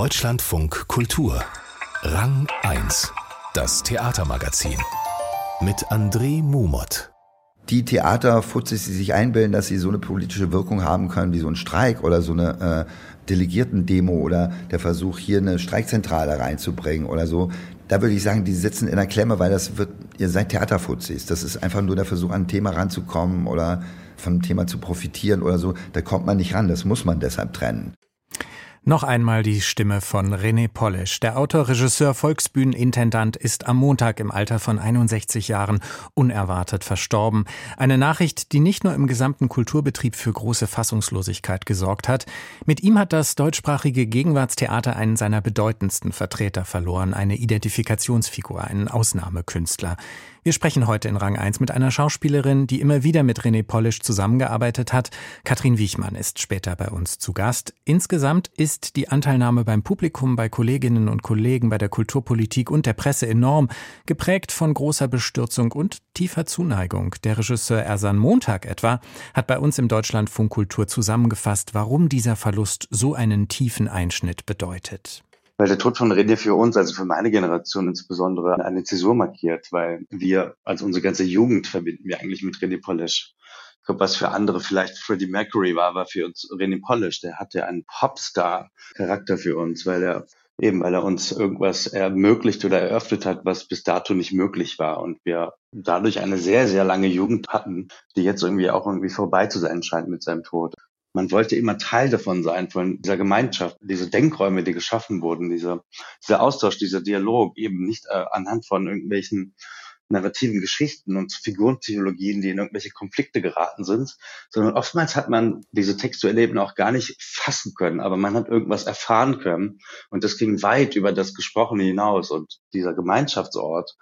Deutschlandfunk Kultur Rang 1 Das Theatermagazin mit André Mumot die Theaterfutzis, die sich einbilden, dass sie so eine politische Wirkung haben können wie so ein Streik oder so eine äh, Delegiertendemo oder der Versuch, hier eine Streikzentrale reinzubringen oder so, da würde ich sagen, die sitzen in der Klemme, weil das wird, ihr seid Theaterfuzis. Das ist einfach nur der Versuch, an ein Thema ranzukommen oder vom Thema zu profitieren oder so. Da kommt man nicht ran, das muss man deshalb trennen. Noch einmal die Stimme von René Polisch. Der Autor, Regisseur, Volksbühnenintendant ist am Montag im Alter von 61 Jahren unerwartet verstorben. Eine Nachricht, die nicht nur im gesamten Kulturbetrieb für große Fassungslosigkeit gesorgt hat. Mit ihm hat das deutschsprachige Gegenwartstheater einen seiner bedeutendsten Vertreter verloren, eine Identifikationsfigur, einen Ausnahmekünstler. Wir sprechen heute in Rang 1 mit einer Schauspielerin, die immer wieder mit René Polisch zusammengearbeitet hat. Katrin Wiechmann ist später bei uns zu Gast. Insgesamt ist die Anteilnahme beim Publikum, bei Kolleginnen und Kollegen, bei der Kulturpolitik und der Presse enorm, geprägt von großer Bestürzung und tiefer Zuneigung. Der Regisseur Ersan Montag etwa hat bei uns im Deutschlandfunk Kultur zusammengefasst, warum dieser Verlust so einen tiefen Einschnitt bedeutet weil der Tod von René für uns, also für meine Generation insbesondere, eine Zäsur markiert, weil wir, also unsere ganze Jugend verbinden wir eigentlich mit René Polish. Was für andere vielleicht Freddie Mercury war, war für uns René Polish. Der hatte einen Popstar-Charakter für uns, weil er eben, weil er uns irgendwas ermöglicht oder eröffnet hat, was bis dato nicht möglich war. Und wir dadurch eine sehr, sehr lange Jugend hatten, die jetzt irgendwie auch irgendwie vorbei zu sein scheint mit seinem Tod man wollte immer Teil davon sein, von dieser Gemeinschaft, diese Denkräume, die geschaffen wurden, dieser, dieser Austausch, dieser Dialog, eben nicht äh, anhand von irgendwelchen narrativen Geschichten und Figurenpsychologien, die in irgendwelche Konflikte geraten sind, sondern oftmals hat man diese textuelle Ebene auch gar nicht fassen können, aber man hat irgendwas erfahren können und das ging weit über das Gesprochene hinaus und dieser Gemeinschaftsort,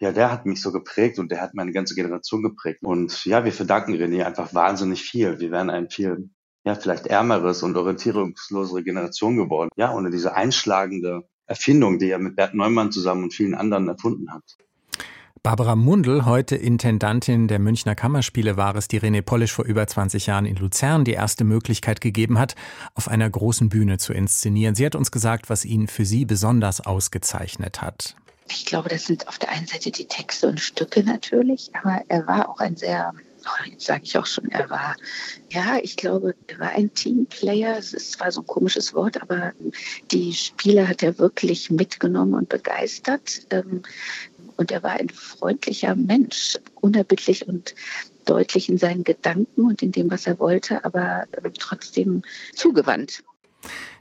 ja, der hat mich so geprägt und der hat meine ganze Generation geprägt. Und ja, wir verdanken René einfach wahnsinnig viel. Wir wären ein viel ja, vielleicht ärmeres und orientierungslosere Generation geworden. Ja, ohne diese einschlagende Erfindung, die er mit Bert Neumann zusammen und vielen anderen erfunden hat. Barbara Mundl, heute Intendantin der Münchner Kammerspiele, war es, die René Polisch vor über 20 Jahren in Luzern die erste Möglichkeit gegeben hat, auf einer großen Bühne zu inszenieren. Sie hat uns gesagt, was ihn für sie besonders ausgezeichnet hat. Ich glaube, das sind auf der einen Seite die Texte und Stücke natürlich, aber er war auch ein sehr oh, jetzt sage ich auch schon, er war, ja, ich glaube, er war ein Teamplayer. Es ist zwar so ein komisches Wort, aber die Spieler hat er wirklich mitgenommen und begeistert. Ähm, und er war ein freundlicher Mensch, unerbittlich und deutlich in seinen Gedanken und in dem, was er wollte, aber trotzdem zugewandt.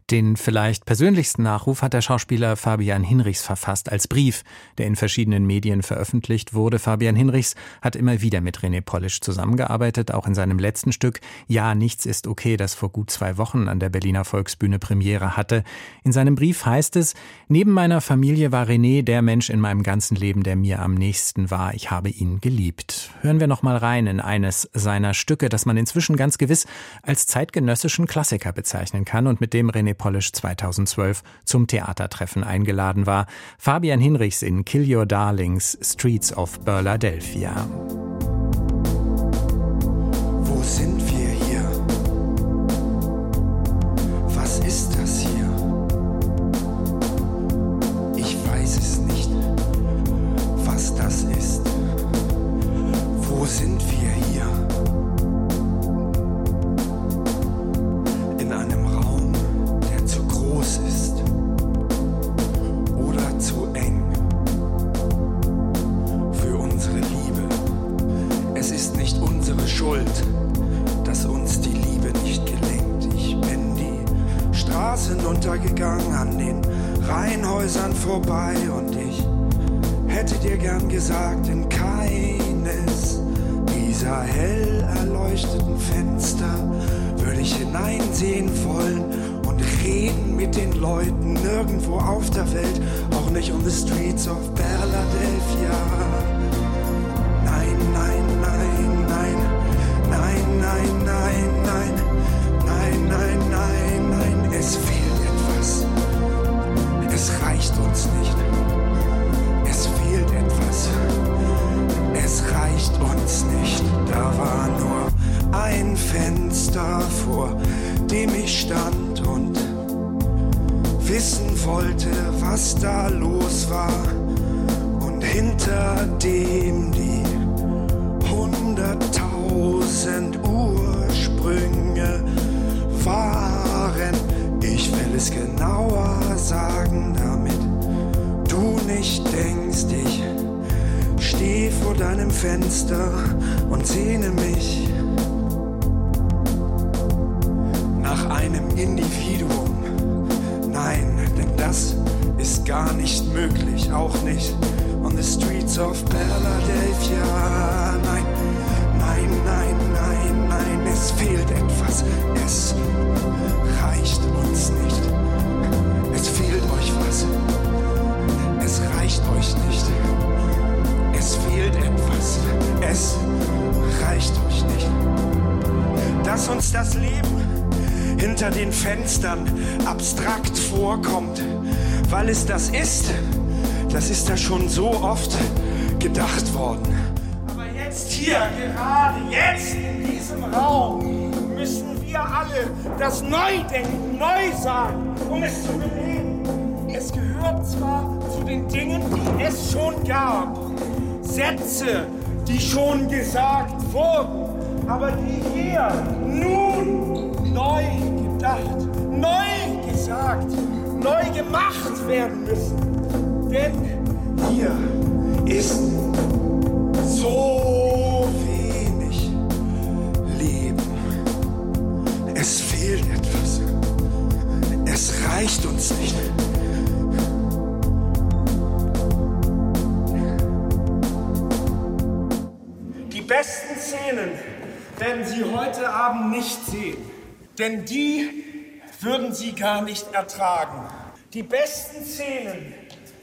Den vielleicht persönlichsten Nachruf hat der Schauspieler Fabian Hinrichs verfasst als Brief, der in verschiedenen Medien veröffentlicht wurde. Fabian Hinrichs hat immer wieder mit René Polisch zusammengearbeitet, auch in seinem letzten Stück Ja, nichts ist okay, das vor gut zwei Wochen an der Berliner Volksbühne Premiere hatte. In seinem Brief heißt es, neben meiner Familie war René der Mensch in meinem ganzen Leben, der mir am nächsten war. Ich habe ihn geliebt. Hören wir noch mal rein in eines seiner Stücke, das man inzwischen ganz gewiss als zeitgenössischen Klassiker bezeichnen kann und mit dem René Polish 2012 zum Theatertreffen eingeladen war. Fabian Hinrichs in Kill Your Darlings Streets of Berladelphia. Wo sind Untergegangen an den Reihenhäusern vorbei und ich hätte dir gern gesagt, in keines dieser hell erleuchteten Fenster würde ich hineinsehen wollen und reden mit den Leuten nirgendwo auf der Welt, auch nicht on the streets of Philadelphia. Da war nur ein Fenster, vor dem ich stand und wissen wollte, was da los war. Und hinter dem die hunderttausend Ursprünge waren. Ich will es genauer sagen, damit du nicht denkst, ich steh vor deinem Fenster und sehne mich nach einem Individuum. Nein, denn das ist gar nicht möglich, auch nicht on the streets of Philadelphia. Hinter den Fenstern abstrakt vorkommt, weil es das ist, das ist ja schon so oft gedacht worden. Aber jetzt hier, gerade jetzt in diesem Raum, müssen wir alle das Neudenken neu sagen, um es zu beleben. Es gehört zwar zu den Dingen, die es schon gab, Sätze, die schon gesagt wurden, aber die hier nun neu gedacht, neu gesagt, neu gemacht werden müssen. Denn hier ist so wenig Leben. Es fehlt etwas. Es reicht uns nicht. Die besten Szenen werden Sie heute Abend nicht sehen, denn die würden Sie gar nicht ertragen. Die besten Szenen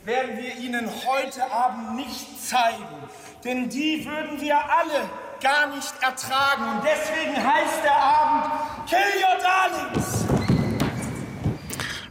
werden wir Ihnen heute Abend nicht zeigen, denn die würden wir alle gar nicht ertragen. Und deswegen heißt der Abend Kill Your Darlings.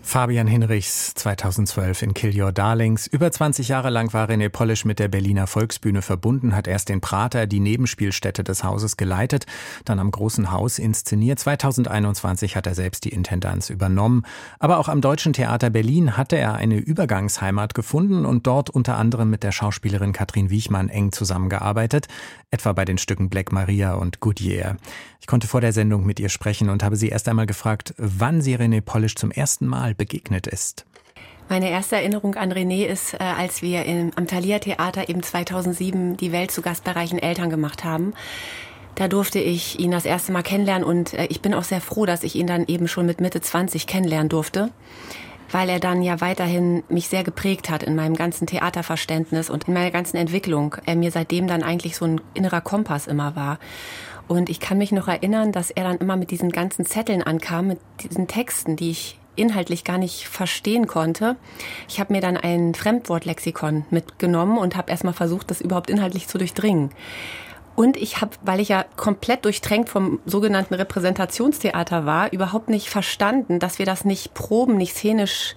Fabian Hinrichs 2012 in Kill Your Darlings. Über 20 Jahre lang war René Polisch mit der Berliner Volksbühne verbunden, hat erst den Prater, die Nebenspielstätte des Hauses, geleitet, dann am Großen Haus inszeniert. 2021 hat er selbst die Intendanz übernommen. Aber auch am Deutschen Theater Berlin hatte er eine Übergangsheimat gefunden und dort unter anderem mit der Schauspielerin Katrin Wiechmann eng zusammengearbeitet, etwa bei den Stücken Black Maria und Goodyear. Ich konnte vor der Sendung mit ihr sprechen und habe sie erst einmal gefragt, wann sie René Polisch zum ersten Mal begegnet ist. Meine erste Erinnerung an René ist, äh, als wir im, am Thalia Theater eben 2007 die Welt zu gastbereichen Eltern gemacht haben. Da durfte ich ihn das erste Mal kennenlernen und äh, ich bin auch sehr froh, dass ich ihn dann eben schon mit Mitte 20 kennenlernen durfte, weil er dann ja weiterhin mich sehr geprägt hat in meinem ganzen Theaterverständnis und in meiner ganzen Entwicklung. Er mir seitdem dann eigentlich so ein innerer Kompass immer war. Und ich kann mich noch erinnern, dass er dann immer mit diesen ganzen Zetteln ankam, mit diesen Texten, die ich inhaltlich gar nicht verstehen konnte. Ich habe mir dann ein Fremdwortlexikon mitgenommen und habe erstmal versucht, das überhaupt inhaltlich zu durchdringen. Und ich habe, weil ich ja komplett durchtränkt vom sogenannten Repräsentationstheater war, überhaupt nicht verstanden, dass wir das nicht proben, nicht szenisch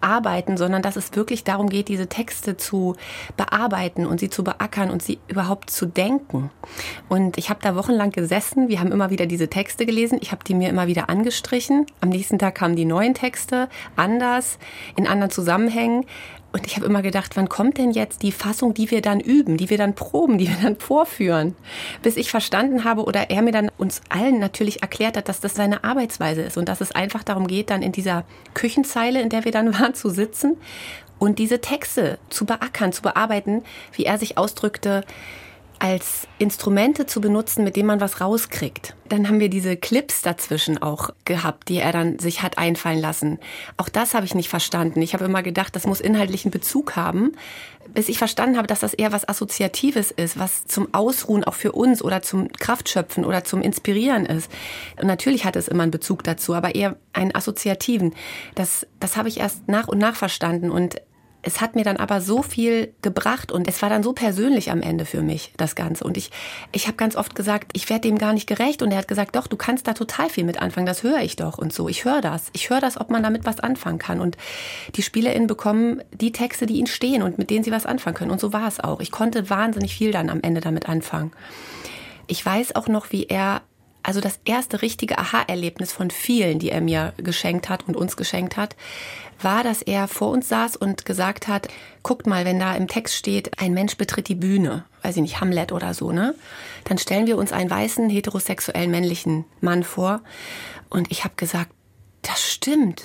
arbeiten, sondern dass es wirklich darum geht, diese Texte zu bearbeiten und sie zu beackern und sie überhaupt zu denken. Und ich habe da wochenlang gesessen, wir haben immer wieder diese Texte gelesen, ich habe die mir immer wieder angestrichen. Am nächsten Tag kamen die neuen Texte, anders, in anderen Zusammenhängen. Und ich habe immer gedacht, wann kommt denn jetzt die Fassung, die wir dann üben, die wir dann proben, die wir dann vorführen? Bis ich verstanden habe oder er mir dann uns allen natürlich erklärt hat, dass das seine Arbeitsweise ist und dass es einfach darum geht, dann in dieser Küchenzeile, in der wir dann waren, zu sitzen und diese Texte zu beackern, zu bearbeiten, wie er sich ausdrückte, als Instrumente zu benutzen, mit denen man was rauskriegt. Dann haben wir diese Clips dazwischen auch gehabt, die er dann sich hat einfallen lassen. Auch das habe ich nicht verstanden. Ich habe immer gedacht, das muss inhaltlichen Bezug haben, bis ich verstanden habe, dass das eher was Assoziatives ist, was zum Ausruhen auch für uns oder zum Kraftschöpfen oder zum Inspirieren ist. Und natürlich hat es immer einen Bezug dazu, aber eher einen assoziativen. Das, das habe ich erst nach und nach verstanden und es hat mir dann aber so viel gebracht und es war dann so persönlich am Ende für mich, das Ganze. Und ich, ich habe ganz oft gesagt, ich werde dem gar nicht gerecht. Und er hat gesagt, doch, du kannst da total viel mit anfangen, das höre ich doch und so. Ich höre das. Ich höre das, ob man damit was anfangen kann. Und die SpielerInnen bekommen die Texte, die ihnen stehen und mit denen sie was anfangen können. Und so war es auch. Ich konnte wahnsinnig viel dann am Ende damit anfangen. Ich weiß auch noch, wie er also das erste richtige Aha-Erlebnis von vielen, die er mir geschenkt hat und uns geschenkt hat, war, dass er vor uns saß und gesagt hat, guckt mal, wenn da im Text steht, ein Mensch betritt die Bühne, weiß ich nicht, Hamlet oder so, ne? Dann stellen wir uns einen weißen, heterosexuellen, männlichen Mann vor. Und ich habe gesagt, das stimmt.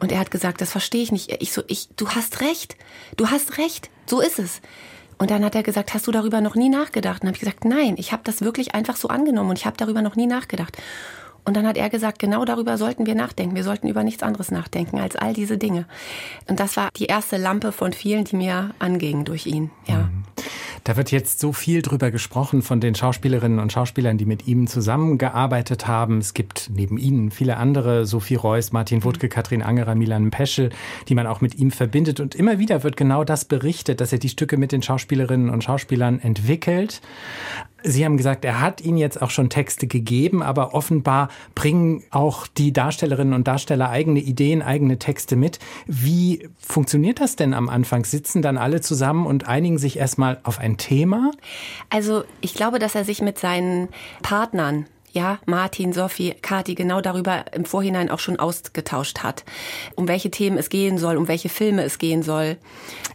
Und er hat gesagt, das verstehe ich nicht. Ich so, ich, du hast recht. Du hast recht. So ist es. Und dann hat er gesagt, hast du darüber noch nie nachgedacht? Und habe ich gesagt, nein, ich habe das wirklich einfach so angenommen und ich habe darüber noch nie nachgedacht. Und dann hat er gesagt, genau darüber sollten wir nachdenken. Wir sollten über nichts anderes nachdenken als all diese Dinge. Und das war die erste Lampe von vielen, die mir angingen durch ihn. Ja. Mhm. Da wird jetzt so viel drüber gesprochen von den Schauspielerinnen und Schauspielern, die mit ihm zusammengearbeitet haben. Es gibt neben ihnen viele andere, Sophie Reuss, Martin Wuttke, Katrin Angerer, Milan Peschel, die man auch mit ihm verbindet. Und immer wieder wird genau das berichtet, dass er die Stücke mit den Schauspielerinnen und Schauspielern entwickelt. Sie haben gesagt, er hat Ihnen jetzt auch schon Texte gegeben, aber offenbar bringen auch die Darstellerinnen und Darsteller eigene Ideen, eigene Texte mit. Wie funktioniert das denn am Anfang? Sitzen dann alle zusammen und einigen sich erstmal auf ein Thema? Also ich glaube, dass er sich mit seinen Partnern ja, Martin, Sophie, Kati genau darüber im Vorhinein auch schon ausgetauscht hat, um welche Themen es gehen soll, um welche Filme es gehen soll.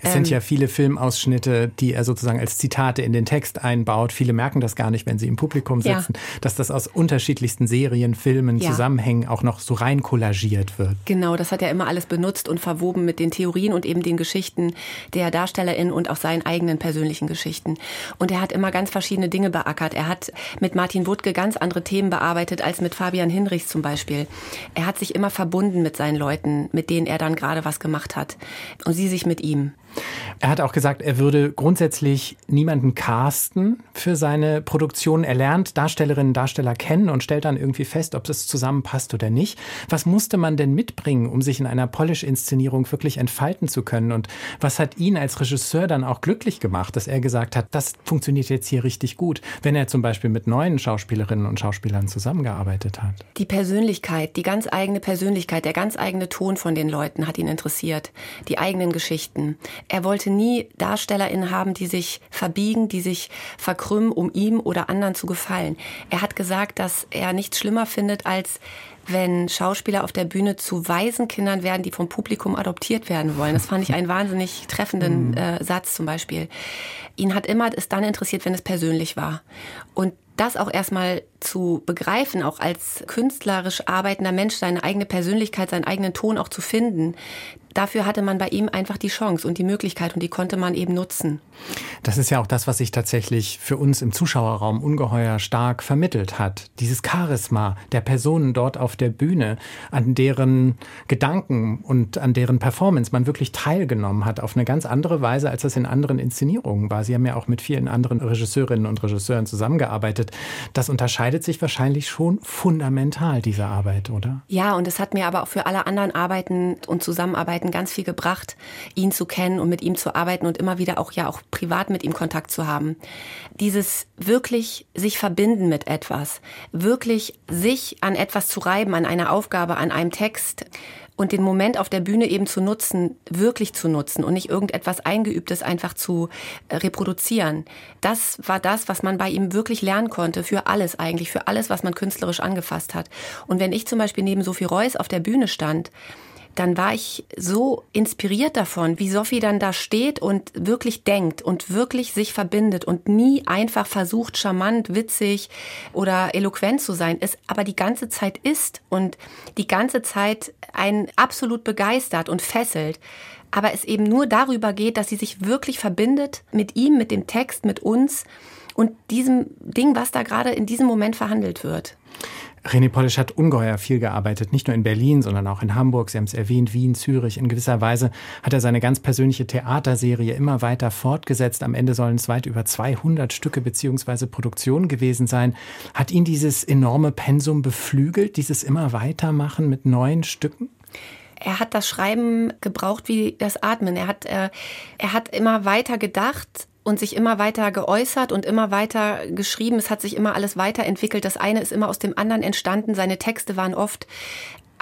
Es ähm, sind ja viele Filmausschnitte, die er sozusagen als Zitate in den Text einbaut. Viele merken das gar nicht, wenn sie im Publikum sitzen, ja. dass das aus unterschiedlichsten Serien, Filmen, ja. Zusammenhängen auch noch so rein kollagiert wird. Genau, das hat er immer alles benutzt und verwoben mit den Theorien und eben den Geschichten der DarstellerInnen und auch seinen eigenen persönlichen Geschichten. Und er hat immer ganz verschiedene Dinge beackert. Er hat mit Martin Wuttke ganz andere Themen bearbeitet als mit Fabian Hinrichs zum Beispiel. Er hat sich immer verbunden mit seinen Leuten, mit denen er dann gerade was gemacht hat. Und sie sich mit ihm. Er hat auch gesagt, er würde grundsätzlich niemanden casten für seine Produktion. Er lernt Darstellerinnen und Darsteller kennen und stellt dann irgendwie fest, ob es zusammenpasst oder nicht. Was musste man denn mitbringen, um sich in einer Polish-Inszenierung wirklich entfalten zu können? Und was hat ihn als Regisseur dann auch glücklich gemacht, dass er gesagt hat, das funktioniert jetzt hier richtig gut, wenn er zum Beispiel mit neuen Schauspielerinnen und Schauspielern zusammengearbeitet hat? Die Persönlichkeit, die ganz eigene Persönlichkeit, der ganz eigene Ton von den Leuten hat ihn interessiert. Die eigenen Geschichten. Er wollte nie DarstellerInnen haben, die sich verbiegen, die sich verkrümmen, um ihm oder anderen zu gefallen. Er hat gesagt, dass er nichts schlimmer findet, als wenn Schauspieler auf der Bühne zu Waisenkindern werden, die vom Publikum adoptiert werden wollen. Das fand ich einen wahnsinnig treffenden mhm. äh, Satz zum Beispiel. Ihn hat immer es dann interessiert, wenn es persönlich war. Und das auch erstmal zu begreifen, auch als künstlerisch arbeitender Mensch seine eigene Persönlichkeit, seinen eigenen Ton auch zu finden, dafür hatte man bei ihm einfach die Chance und die Möglichkeit und die konnte man eben nutzen. Das ist ja auch das, was sich tatsächlich für uns im Zuschauerraum ungeheuer stark vermittelt hat. Dieses Charisma der Personen dort auf der Bühne, an deren Gedanken und an deren Performance man wirklich teilgenommen hat, auf eine ganz andere Weise, als das in anderen Inszenierungen war. Sie haben ja auch mit vielen anderen Regisseurinnen und Regisseuren zusammengearbeitet. Das unterscheidet sich wahrscheinlich schon fundamental, diese Arbeit, oder? Ja, und es hat mir aber auch für alle anderen Arbeiten und Zusammenarbeiten ganz viel gebracht, ihn zu kennen und mit ihm zu arbeiten und immer wieder auch ja auch privat mit ihm Kontakt zu haben. Dieses wirklich sich verbinden mit etwas, wirklich sich an etwas zu reiben, an einer Aufgabe, an einem Text und den Moment auf der Bühne eben zu nutzen, wirklich zu nutzen und nicht irgendetwas Eingeübtes einfach zu äh, reproduzieren. Das war das, was man bei ihm wirklich lernen konnte, für alles eigentlich, für alles, was man künstlerisch angefasst hat. Und wenn ich zum Beispiel neben Sophie Reuss auf der Bühne stand, dann war ich so inspiriert davon, wie Sophie dann da steht und wirklich denkt und wirklich sich verbindet und nie einfach versucht, charmant, witzig oder eloquent zu sein, es aber die ganze Zeit ist und die ganze Zeit einen absolut begeistert und fesselt. Aber es eben nur darüber geht, dass sie sich wirklich verbindet mit ihm, mit dem Text, mit uns und diesem Ding, was da gerade in diesem Moment verhandelt wird. René Polisch hat ungeheuer viel gearbeitet, nicht nur in Berlin, sondern auch in Hamburg. Sie haben es erwähnt, Wien, Zürich. In gewisser Weise hat er seine ganz persönliche Theaterserie immer weiter fortgesetzt. Am Ende sollen es weit über 200 Stücke beziehungsweise Produktionen gewesen sein. Hat ihn dieses enorme Pensum beflügelt, dieses immer weitermachen mit neuen Stücken? Er hat das Schreiben gebraucht wie das Atmen. Er hat, äh, er hat immer weiter gedacht und sich immer weiter geäußert und immer weiter geschrieben. Es hat sich immer alles weiterentwickelt. Das eine ist immer aus dem anderen entstanden. Seine Texte waren oft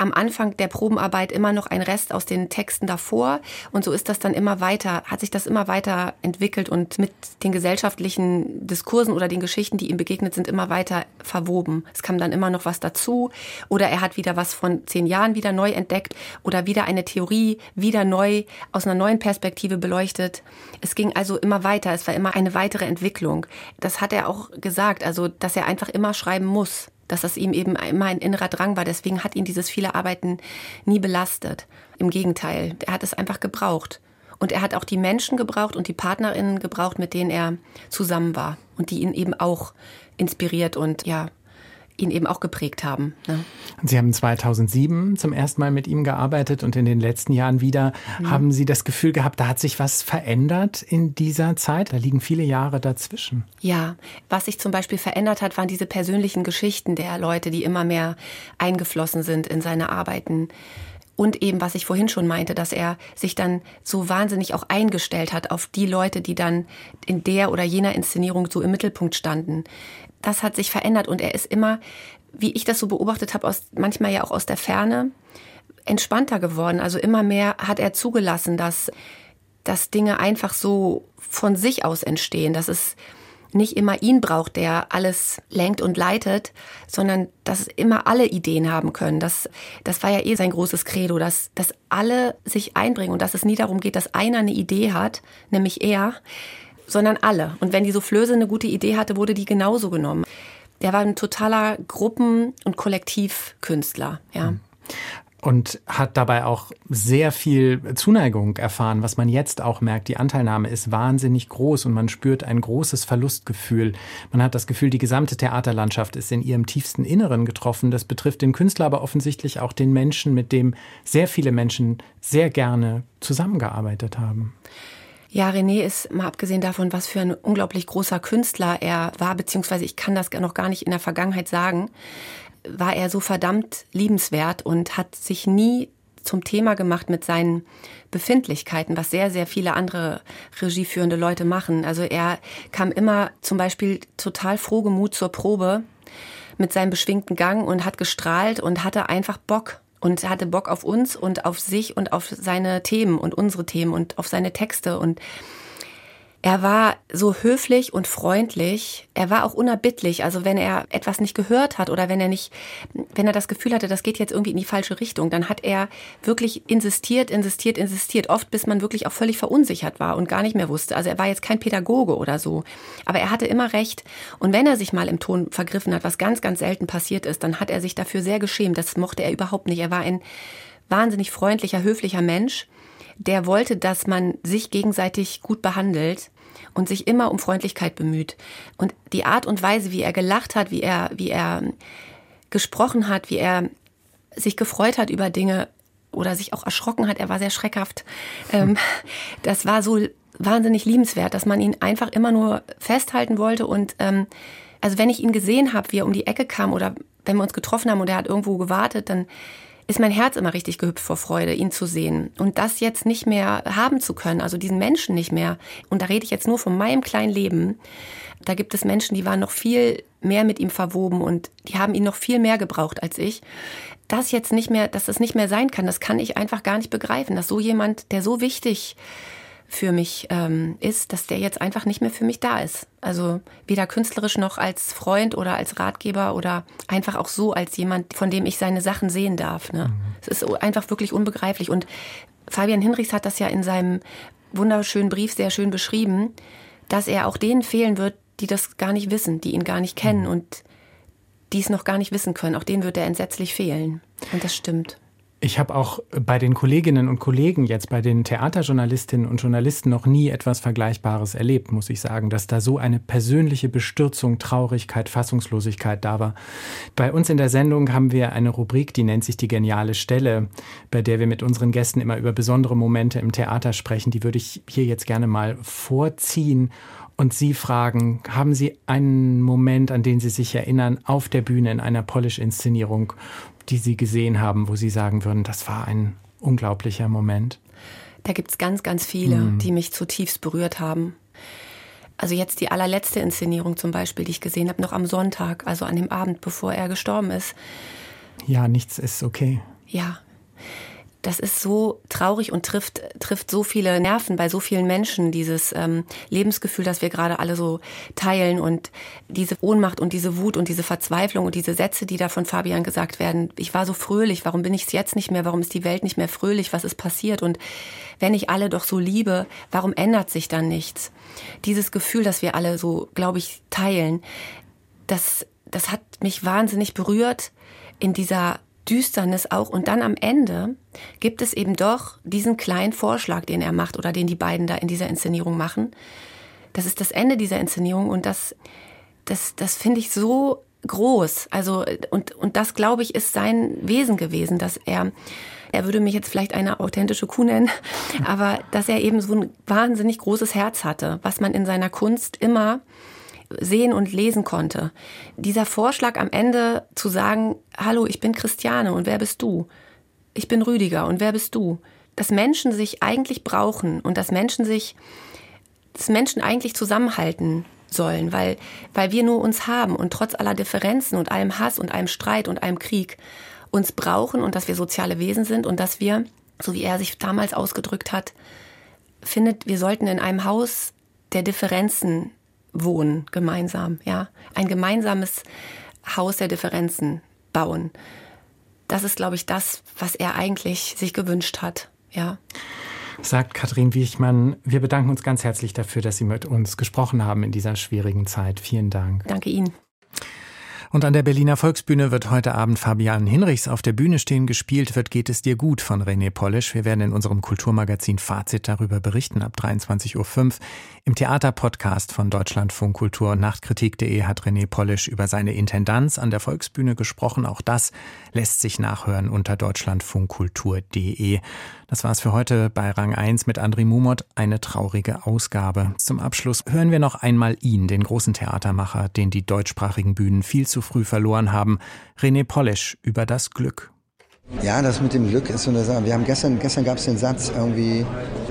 am Anfang der Probenarbeit immer noch ein Rest aus den Texten davor. Und so ist das dann immer weiter, hat sich das immer weiter entwickelt und mit den gesellschaftlichen Diskursen oder den Geschichten, die ihm begegnet sind, immer weiter verwoben. Es kam dann immer noch was dazu. Oder er hat wieder was von zehn Jahren wieder neu entdeckt oder wieder eine Theorie wieder neu aus einer neuen Perspektive beleuchtet. Es ging also immer weiter. Es war immer eine weitere Entwicklung. Das hat er auch gesagt, also, dass er einfach immer schreiben muss dass das ihm eben immer ein innerer Drang war. Deswegen hat ihn dieses viele Arbeiten nie belastet. Im Gegenteil, er hat es einfach gebraucht. Und er hat auch die Menschen gebraucht und die Partnerinnen gebraucht, mit denen er zusammen war und die ihn eben auch inspiriert und ja ihn eben auch geprägt haben. Ne? Sie haben 2007 zum ersten Mal mit ihm gearbeitet und in den letzten Jahren wieder. Mhm. Haben Sie das Gefühl gehabt, da hat sich was verändert in dieser Zeit? Da liegen viele Jahre dazwischen. Ja, was sich zum Beispiel verändert hat, waren diese persönlichen Geschichten der Leute, die immer mehr eingeflossen sind in seine Arbeiten. Und eben, was ich vorhin schon meinte, dass er sich dann so wahnsinnig auch eingestellt hat auf die Leute, die dann in der oder jener Inszenierung so im Mittelpunkt standen das hat sich verändert und er ist immer, wie ich das so beobachtet habe, manchmal ja auch aus der Ferne, entspannter geworden. Also immer mehr hat er zugelassen, dass, dass Dinge einfach so von sich aus entstehen, dass es nicht immer ihn braucht, der alles lenkt und leitet, sondern dass immer alle Ideen haben können. Das, das war ja eh sein großes Credo, dass, dass alle sich einbringen und dass es nie darum geht, dass einer eine Idee hat, nämlich er, sondern alle. Und wenn die Soufflöse eine gute Idee hatte, wurde die genauso genommen. Der war ein totaler Gruppen- und Kollektivkünstler, ja. Und hat dabei auch sehr viel Zuneigung erfahren, was man jetzt auch merkt. Die Anteilnahme ist wahnsinnig groß und man spürt ein großes Verlustgefühl. Man hat das Gefühl, die gesamte Theaterlandschaft ist in ihrem tiefsten Inneren getroffen. Das betrifft den Künstler, aber offensichtlich auch den Menschen, mit dem sehr viele Menschen sehr gerne zusammengearbeitet haben. Ja, René ist mal abgesehen davon, was für ein unglaublich großer Künstler er war, beziehungsweise ich kann das noch gar nicht in der Vergangenheit sagen, war er so verdammt liebenswert und hat sich nie zum Thema gemacht mit seinen Befindlichkeiten, was sehr, sehr viele andere regieführende Leute machen. Also er kam immer zum Beispiel total frohgemut zur Probe mit seinem beschwingten Gang und hat gestrahlt und hatte einfach Bock und hatte Bock auf uns und auf sich und auf seine Themen und unsere Themen und auf seine Texte und er war so höflich und freundlich. Er war auch unerbittlich. Also wenn er etwas nicht gehört hat oder wenn er nicht, wenn er das Gefühl hatte, das geht jetzt irgendwie in die falsche Richtung, dann hat er wirklich insistiert, insistiert, insistiert. Oft bis man wirklich auch völlig verunsichert war und gar nicht mehr wusste. Also er war jetzt kein Pädagoge oder so. Aber er hatte immer recht. Und wenn er sich mal im Ton vergriffen hat, was ganz, ganz selten passiert ist, dann hat er sich dafür sehr geschämt. Das mochte er überhaupt nicht. Er war ein wahnsinnig freundlicher, höflicher Mensch der wollte, dass man sich gegenseitig gut behandelt und sich immer um Freundlichkeit bemüht. Und die Art und Weise, wie er gelacht hat, wie er, wie er gesprochen hat, wie er sich gefreut hat über Dinge oder sich auch erschrocken hat, er war sehr schreckhaft. Ähm, das war so wahnsinnig liebenswert, dass man ihn einfach immer nur festhalten wollte und ähm, also wenn ich ihn gesehen habe, wie er um die Ecke kam oder wenn wir uns getroffen haben und er hat irgendwo gewartet, dann ist mein Herz immer richtig gehüpft vor Freude, ihn zu sehen. Und das jetzt nicht mehr haben zu können, also diesen Menschen nicht mehr. Und da rede ich jetzt nur von meinem kleinen Leben. Da gibt es Menschen, die waren noch viel mehr mit ihm verwoben und die haben ihn noch viel mehr gebraucht als ich. Das jetzt nicht mehr, dass das nicht mehr sein kann, das kann ich einfach gar nicht begreifen, dass so jemand, der so wichtig für mich ähm, ist, dass der jetzt einfach nicht mehr für mich da ist. Also weder künstlerisch noch als Freund oder als Ratgeber oder einfach auch so als jemand, von dem ich seine Sachen sehen darf. Ne? Mhm. Es ist einfach wirklich unbegreiflich. Und Fabian Hinrichs hat das ja in seinem wunderschönen Brief sehr schön beschrieben, dass er auch denen fehlen wird, die das gar nicht wissen, die ihn gar nicht kennen mhm. und die es noch gar nicht wissen können. Auch denen wird er entsetzlich fehlen. Und das stimmt. Ich habe auch bei den Kolleginnen und Kollegen jetzt, bei den Theaterjournalistinnen und Journalisten noch nie etwas Vergleichbares erlebt, muss ich sagen, dass da so eine persönliche Bestürzung, Traurigkeit, Fassungslosigkeit da war. Bei uns in der Sendung haben wir eine Rubrik, die nennt sich die geniale Stelle, bei der wir mit unseren Gästen immer über besondere Momente im Theater sprechen. Die würde ich hier jetzt gerne mal vorziehen und Sie fragen, haben Sie einen Moment, an den Sie sich erinnern, auf der Bühne in einer Polish-Inszenierung, die Sie gesehen haben, wo Sie sagen würden, das war ein unglaublicher Moment? Da gibt es ganz, ganz viele, mhm. die mich zutiefst berührt haben. Also jetzt die allerletzte Inszenierung zum Beispiel, die ich gesehen habe, noch am Sonntag, also an dem Abend, bevor er gestorben ist. Ja, nichts ist okay. Ja, das ist so traurig und trifft, trifft so viele Nerven bei so vielen Menschen, dieses ähm, Lebensgefühl, das wir gerade alle so teilen und diese Ohnmacht und diese Wut und diese Verzweiflung und diese Sätze, die da von Fabian gesagt werden. Ich war so fröhlich, warum bin ich es jetzt nicht mehr, warum ist die Welt nicht mehr fröhlich, was ist passiert und wenn ich alle doch so liebe, warum ändert sich dann nichts? Dieses Gefühl, das wir alle so, glaube ich, teilen, das, das hat mich wahnsinnig berührt in dieser Düsternis auch. Und dann am Ende gibt es eben doch diesen kleinen Vorschlag, den er macht oder den die beiden da in dieser Inszenierung machen. Das ist das Ende dieser Inszenierung und das, das, das finde ich so groß. Also, und, und das, glaube ich, ist sein Wesen gewesen, dass er, er würde mich jetzt vielleicht eine authentische Kuh nennen, aber dass er eben so ein wahnsinnig großes Herz hatte, was man in seiner Kunst immer sehen und lesen konnte. Dieser Vorschlag am Ende zu sagen, hallo, ich bin Christiane und wer bist du? Ich bin Rüdiger und wer bist du? Dass Menschen sich eigentlich brauchen und dass Menschen sich, dass Menschen eigentlich zusammenhalten sollen, weil, weil wir nur uns haben und trotz aller Differenzen und allem Hass und allem Streit und allem Krieg uns brauchen und dass wir soziale Wesen sind und dass wir, so wie er sich damals ausgedrückt hat, findet, wir sollten in einem Haus der Differenzen wohnen gemeinsam, ja. Ein gemeinsames Haus der Differenzen bauen. Das ist, glaube ich, das, was er eigentlich sich gewünscht hat, ja. Sagt Katrin Wiechmann, wir bedanken uns ganz herzlich dafür, dass Sie mit uns gesprochen haben in dieser schwierigen Zeit. Vielen Dank. Danke Ihnen. Und an der Berliner Volksbühne wird heute Abend Fabian Hinrichs auf der Bühne stehen. Gespielt wird Geht es dir gut von René Polisch. Wir werden in unserem Kulturmagazin Fazit darüber berichten ab 23.05 Uhr. Im Theaterpodcast von Deutschlandfunk Kultur Nachtkritik.de hat René Polisch über seine Intendanz an der Volksbühne gesprochen. Auch das lässt sich nachhören unter deutschlandfunkkultur.de. Das war's für heute bei Rang 1 mit André Mumot. Eine traurige Ausgabe. Zum Abschluss hören wir noch einmal ihn, den großen Theatermacher, den die deutschsprachigen Bühnen viel zu früh verloren haben. René Polisch über das Glück. Ja, das mit dem Glück ist so eine Sache. Wir haben gestern, gestern gab es den Satz irgendwie,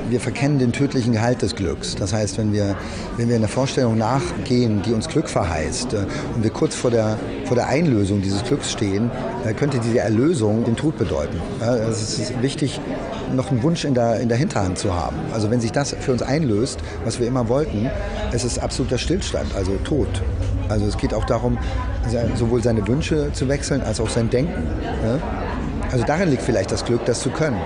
wir verkennen den tödlichen Gehalt des Glücks. Das heißt, wenn wir, wenn wir einer Vorstellung nachgehen, die uns Glück verheißt, äh, und wir kurz vor der, vor der Einlösung dieses Glücks stehen, äh, könnte diese Erlösung den Tod bedeuten. Es ist wichtig, noch einen Wunsch in der, in der Hinterhand zu haben. Also wenn sich das für uns einlöst, was wir immer wollten, es ist absoluter Stillstand, also Tod. Also es geht auch darum, sowohl seine Wünsche zu wechseln, als auch sein Denken. Also darin liegt vielleicht das Glück, das zu können.